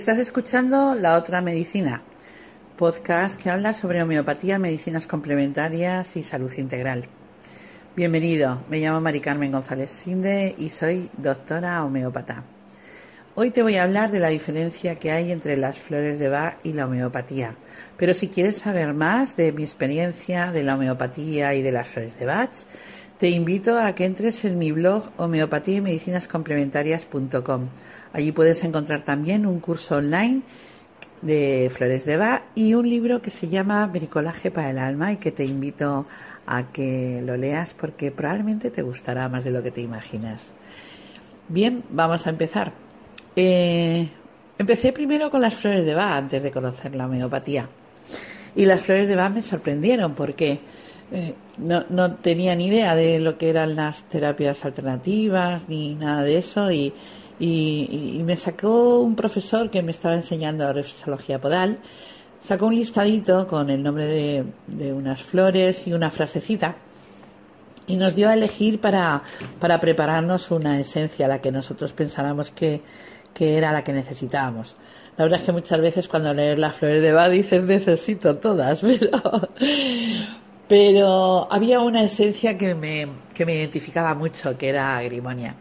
Estás escuchando La Otra Medicina, podcast que habla sobre homeopatía, medicinas complementarias y salud integral. Bienvenido, me llamo Mari Carmen González Sinde y soy doctora homeópata. Hoy te voy a hablar de la diferencia que hay entre las flores de Bach y la homeopatía. Pero si quieres saber más de mi experiencia de la homeopatía y de las flores de Bach, te invito a que entres en mi blog homeopatía y medicinas complementarias.com. Allí puedes encontrar también un curso online de Flores de Bach y un libro que se llama Bricolaje para el alma y que te invito a que lo leas porque probablemente te gustará más de lo que te imaginas. Bien, vamos a empezar. Eh, empecé primero con las flores de Bach antes de conocer la homeopatía. Y las flores de Bach me sorprendieron porque eh, no, no tenía ni idea de lo que eran las terapias alternativas ni nada de eso y, y, me sacó un profesor que me estaba enseñando reflexología podal, sacó un listadito con el nombre de, de unas flores y una frasecita y nos dio a elegir para, para prepararnos una esencia, la que nosotros pensáramos que, que era la que necesitábamos. La verdad es que muchas veces cuando lees las flores de Bach dices necesito todas, pero, pero había una esencia que me, que me identificaba mucho, que era agrimonia.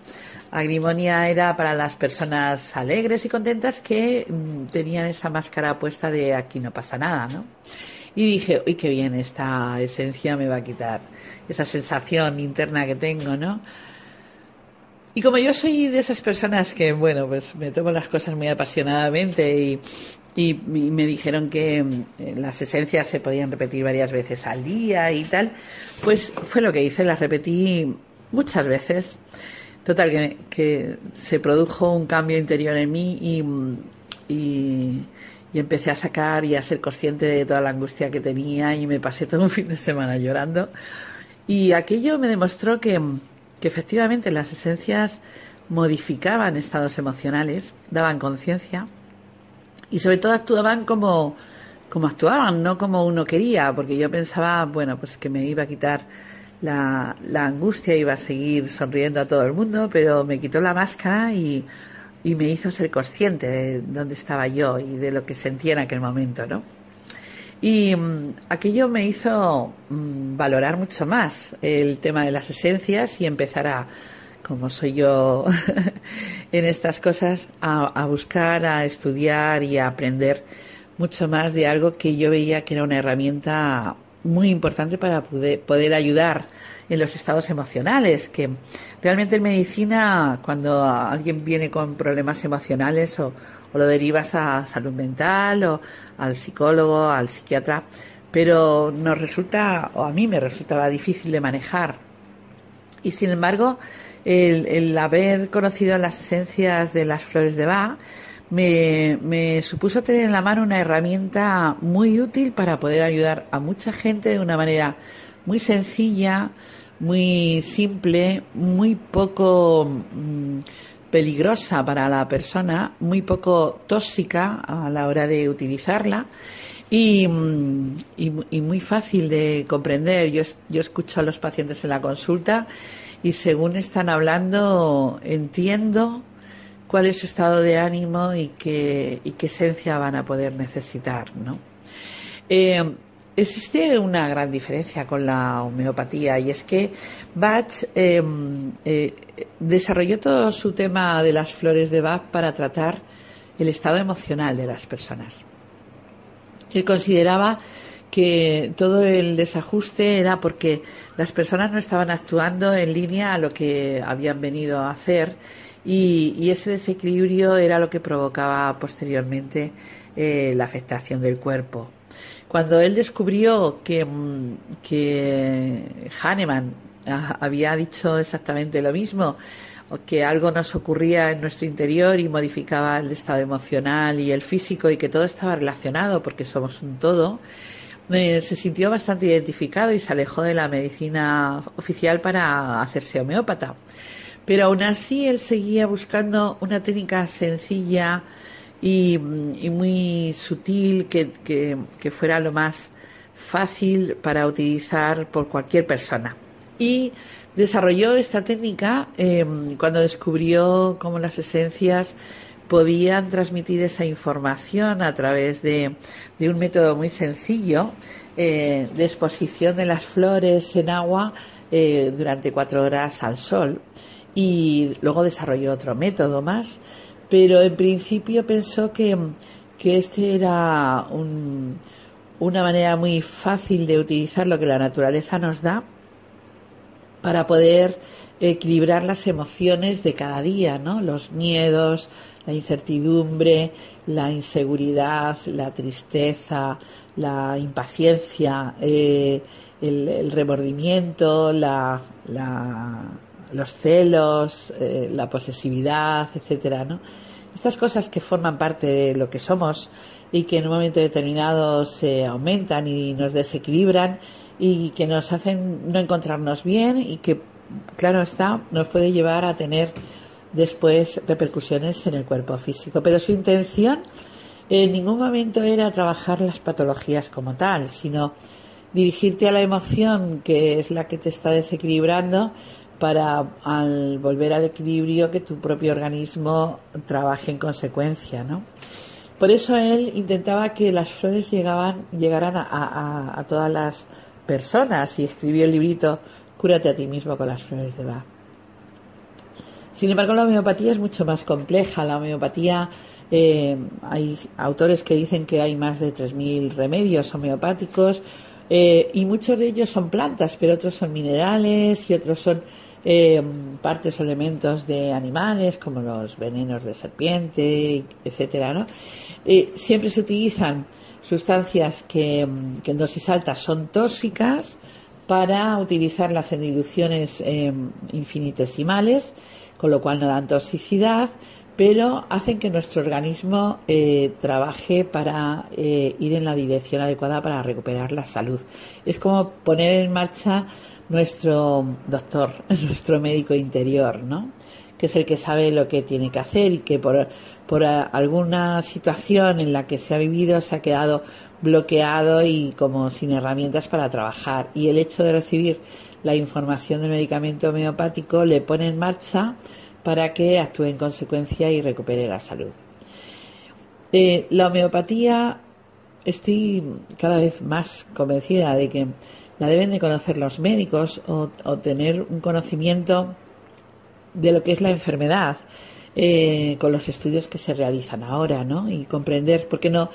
Agrimonia era para las personas alegres y contentas que mm, tenían esa máscara puesta de aquí no pasa nada, ¿no? Y dije, uy, qué bien, esta esencia me va a quitar esa sensación interna que tengo, ¿no? Y como yo soy de esas personas que, bueno, pues me tomo las cosas muy apasionadamente y, y, me dijeron que mm, las esencias se podían repetir varias veces al día y tal, pues fue lo que hice, las repetí muchas veces. Total, que, que se produjo un cambio interior en mí y, y, y, empecé a sacar y a ser consciente de toda la angustia que tenía y me pasé todo un fin de semana llorando. Y aquello me demostró que, que efectivamente las esencias modificaban estados emocionales, daban conciencia y sobre todo actuaban como, como actuaban, no como uno quería, porque yo pensaba, bueno, pues que me iba a quitar la, la angustia, iba a seguir sonriendo a todo el mundo, pero me quitó la máscara y, y me hizo ser consciente de dónde estaba yo y de lo que sentía en aquel momento, ¿no? Y mm, aquello me hizo mm, valorar mucho más el tema de las esencias y empezar a, como soy yo en estas cosas, a, buscar, a estudiar y a aprender mucho más de algo que yo veía que era una herramienta muy importante para poder, ayudar en los estados emocionales, que realmente en medicina, cuando alguien viene con problemas emocionales o, o lo derivas a salud mental o al psicólogo, al psiquiatra, pero nos resulta, o a mí me resultaba difícil de manejar. Y sin embargo, el, haber conocido las esencias de las flores de Bach me, supuso tener en la mano una herramienta muy útil para poder ayudar a mucha gente de una manera muy sencilla, muy simple, muy poco mm, peligrosa para la persona, muy poco tóxica a la hora de utilizarla y, mm, muy fácil de comprender. Yo, yo escucho a los pacientes en la consulta y según están hablando entiendo cuál es su estado de ánimo y qué, y qué esencia van a poder necesitar, ¿no? Eh, existe una gran diferencia con la homeopatía y es que Bach eh, eh, desarrolló todo su tema de las flores de Bach para tratar el estado emocional de las personas. Él consideraba que todo el desajuste era porque las personas no estaban actuando en línea a lo que habían venido a hacer y, ese desequilibrio era lo que provocaba posteriormente eh, la afectación del cuerpo. Cuando él descubrió que, mm, que Hahnemann había dicho exactamente lo mismo, que algo nos ocurría en nuestro interior y modificaba el estado emocional y el físico y que todo estaba relacionado porque somos un todo, se sintió bastante identificado y se alejó de la medicina oficial para hacerse homeópata. Pero aún así él seguía buscando una técnica sencilla y, muy sutil que, que, fuera lo más fácil para utilizar por cualquier persona. Y desarrolló esta técnica em, cuando descubrió cómo las esencias podían transmitir esa información a través de, un método muy sencillo eh, de exposición de las flores en agua eh, durante cuatro horas al sol. Y luego desarrolló otro método más, pero en principio pensó que, que este era una manera muy fácil de utilizar lo que la naturaleza nos da para poder equilibrar las emociones de cada día, ¿no? Los miedos, la incertidumbre, la inseguridad, la tristeza, la impaciencia, eh, el, remordimiento, la, los celos, eh, la posesividad, etcétera, ¿no? Estas cosas que forman parte de lo que somos y que en un momento determinado se aumentan y nos desequilibran y que nos hacen no encontrarnos bien y que, claro está, nos puede llevar a tener después repercusiones en el cuerpo físico. Pero su intención en ningún momento era trabajar las patologías como tal, sino dirigirte a la emoción que es la que te está desequilibrando para al volver al equilibrio que tu propio organismo trabaje en consecuencia, ¿no? Por eso él intentaba que las flores llegaban, llegaran a, todas las personas y escribió el librito Cúrate a ti mismo con las flores de Bach. Sin embargo, la homeopatía es mucho más compleja. La homeopatía, eh, hay autores que dicen que hay más de 3.000 remedios homeopáticos eh, y muchos de ellos son plantas, pero otros son minerales y otros son eh, partes o elementos de animales como los venenos de serpiente, etcétera, ¿no? Siempre se utilizan sustancias que, en dosis altas son tóxicas para utilizarlas en diluciones infinitesimales, con lo cual no dan toxicidad, pero hacen que nuestro organismo trabaje para ir en la dirección adecuada para recuperar la salud. Es como poner en marcha nuestro doctor, nuestro médico interior, ¿no? Que es el que sabe lo que tiene que hacer y que por, por alguna situación en la que se ha vivido se ha quedado bloqueado y como sin herramientas para trabajar. Y el hecho de recibir la información del medicamento homeopático le pone en marcha para que actúe en consecuencia y recupere la salud. Eh, la homeopatía, estoy cada vez más convencida de que la deben de conocer los médicos o, tener un conocimiento de lo que es la enfermedad eh, con los estudios que se realizan ahora, ¿no? Y comprender, porque no,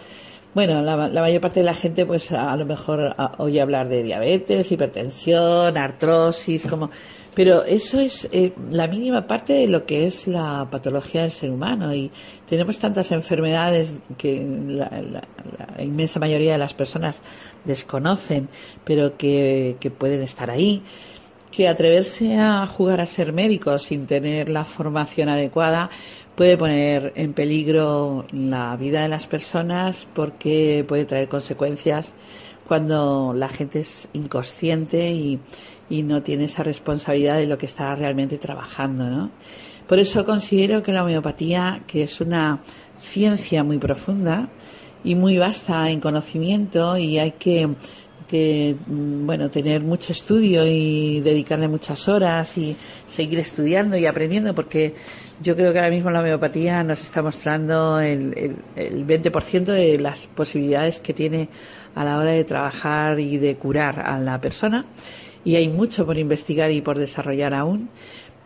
bueno, la, mayor parte de la gente, pues a, lo mejor oye hablar de diabetes, hipertensión, artrosis, como, pero eso es eh, la mínima parte de lo que es la patología del ser humano y tenemos tantas enfermedades que la, inmensa mayoría de las personas desconocen, pero que pueden estar ahí que atreverse a jugar a ser médico sin tener la formación adecuada puede poner en peligro la vida de las personas porque puede traer consecuencias cuando la gente es inconsciente y, y no tiene esa responsabilidad de lo que está realmente trabajando, ¿no? Por eso considero que la homeopatía, que es una ciencia muy profunda y muy vasta en conocimiento y hay que, que mm, bueno, tener mucho estudio y dedicarle muchas horas y seguir estudiando y aprendiendo porque yo creo que ahora mismo la homeopatía nos está mostrando el, el, el 20% de las posibilidades que tiene a la hora de trabajar y de curar a la persona. Y hay mucho por investigar y por desarrollar aún,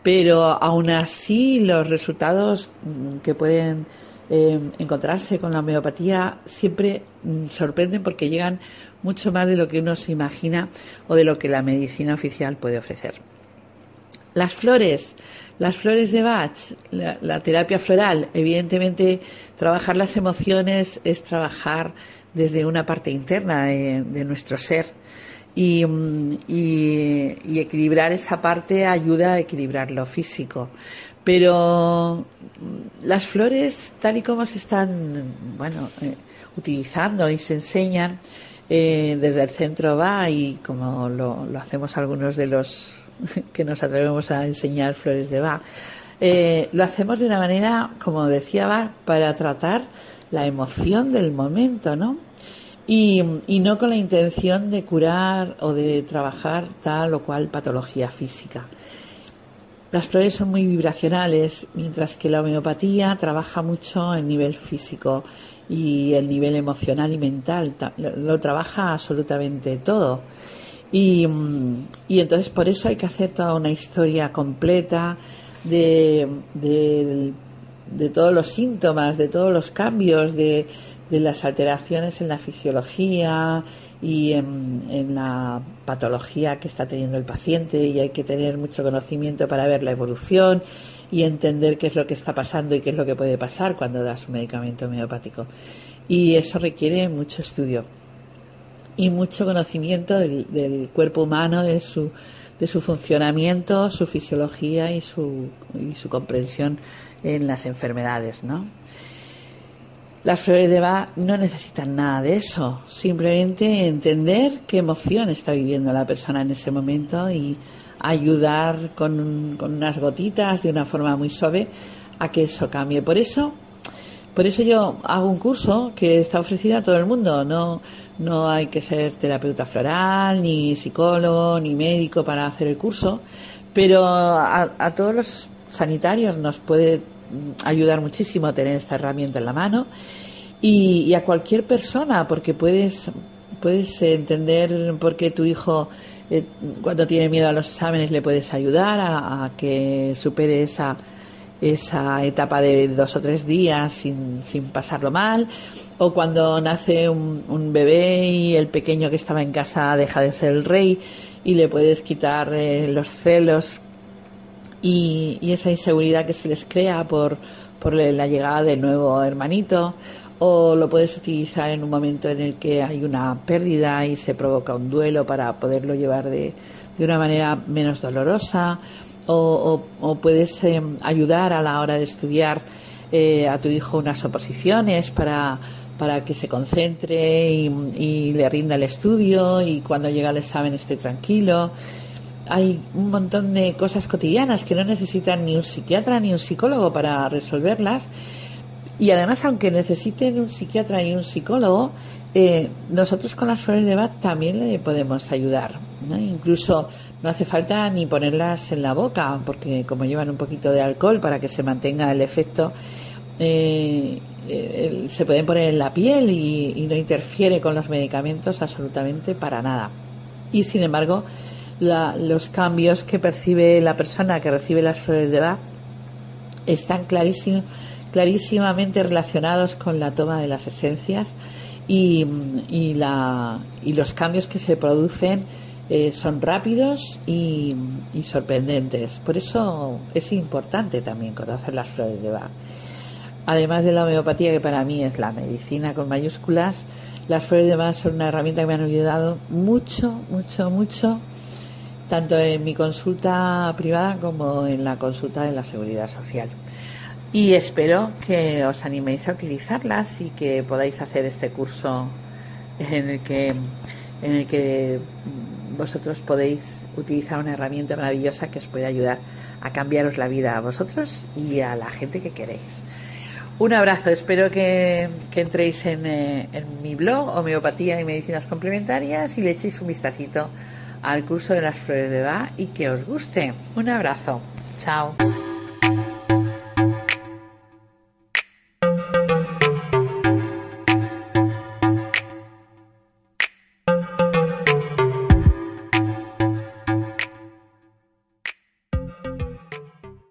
pero aún así los resultados mm, que pueden eh, encontrarse con la homeopatía siempre mm, sorprenden porque llegan mucho más de lo que uno se imagina o de lo que la medicina oficial puede ofrecer. Las flores, las flores de Bach, la, terapia floral, evidentemente trabajar las emociones es trabajar desde una parte interna de nuestro ser Mm, y, equilibrar esa parte ayuda a equilibrar lo físico. Pero mm, las flores, tal y como se están, bueno, eh, utilizando y se enseñan eh, desde el centro va y como lo, hacemos algunos de los que nos atrevemos a enseñar flores de va, eh, lo hacemos de una manera, como decía va, para tratar la emoción del momento, ¿no? y, no con la intención de curar o de trabajar tal o cual patología física. Las flores son muy vibracionales, mientras que la homeopatía trabaja mucho en nivel físico y el nivel emocional y mental. Lo, trabaja absolutamente todo. Y, y, entonces por eso hay que hacer toda una historia completa de, de, de todos los síntomas, de todos los cambios, de, de las alteraciones en la fisiología y en, la patología que está teniendo el paciente y hay que tener mucho conocimiento para ver la evolución y entender qué es lo que está pasando y qué es lo que puede pasar cuando das un medicamento homeopático. Y eso requiere mucho estudio y mucho conocimiento del, del cuerpo humano, de su, de su funcionamiento, su fisiología y su, y su comprensión en las enfermedades, ¿no? Las flores de Bach no necesitan nada de eso, simplemente entender qué emoción está viviendo la persona en ese momento y ayudar con, con unas gotitas de una forma muy suave a que eso cambie. Por eso, por eso yo hago un curso que está ofrecido a todo el mundo. No, no hay que ser terapeuta floral, ni psicólogo, ni médico para hacer el curso, pero a, a todos los sanitarios nos puede ayudar muchísimo a tener esta herramienta en la mano. Y, a cualquier persona porque puedes puedes entender por qué tu hijo eh, cuando tiene miedo a los exámenes le puedes ayudar a, que supere esa esa etapa de dos o tres días sin, sin pasarlo mal. O cuando nace un, un, bebé y el pequeño que estaba en casa deja de ser el rey y le puedes quitar eh, los celos y, esa inseguridad que se les crea por, por la llegada del nuevo hermanito o lo puedes utilizar en un momento en el que hay una pérdida y se provoca un duelo para poderlo llevar de, de una manera menos dolorosa o, puedes em, ayudar a la hora de estudiar eh, a tu hijo unas oposiciones para, para que se concentre y, y le rinda el estudio y cuando llega el examen esté tranquilo hay un montón de cosas cotidianas que no necesitan ni un psiquiatra ni un psicólogo para resolverlas. Y además, aunque necesiten un psiquiatra y un psicólogo, eh, nosotros con las flores de Bach también le podemos ayudar. Incluso no hace falta ni ponerlas en la boca, porque como llevan un poquito de alcohol para que se mantenga el efecto, eh, eh, se pueden poner en la piel y, y no interfiere con los medicamentos absolutamente para nada. Y sin embargo, los cambios que percibe la persona que recibe las flores de Bach están clarísimamente relacionados con la toma de las esencias y, y, la, y los cambios que se producen eh, son rápidos y, y, sorprendentes. Por eso es importante también conocer las flores de Bach. Además de la homeopatía, que para mí es la medicina con mayúsculas, las flores de Bach son una herramienta que me han ayudado mucho, mucho, mucho tanto en mi consulta privada como en la consulta de la seguridad social. Y espero que os animéis a utilizarlas y que podáis hacer este curso en el que, en el que vosotros podéis utilizar una herramienta maravillosa que os puede ayudar a cambiaros la vida a vosotros y a la gente que queréis. Un abrazo, espero que, que entréis en, eh, en mi blog Homeopatía y Medicinas Complementarias y le echéis un vistacito al curso de las flores de Bach y que os guste. Un abrazo. Chao.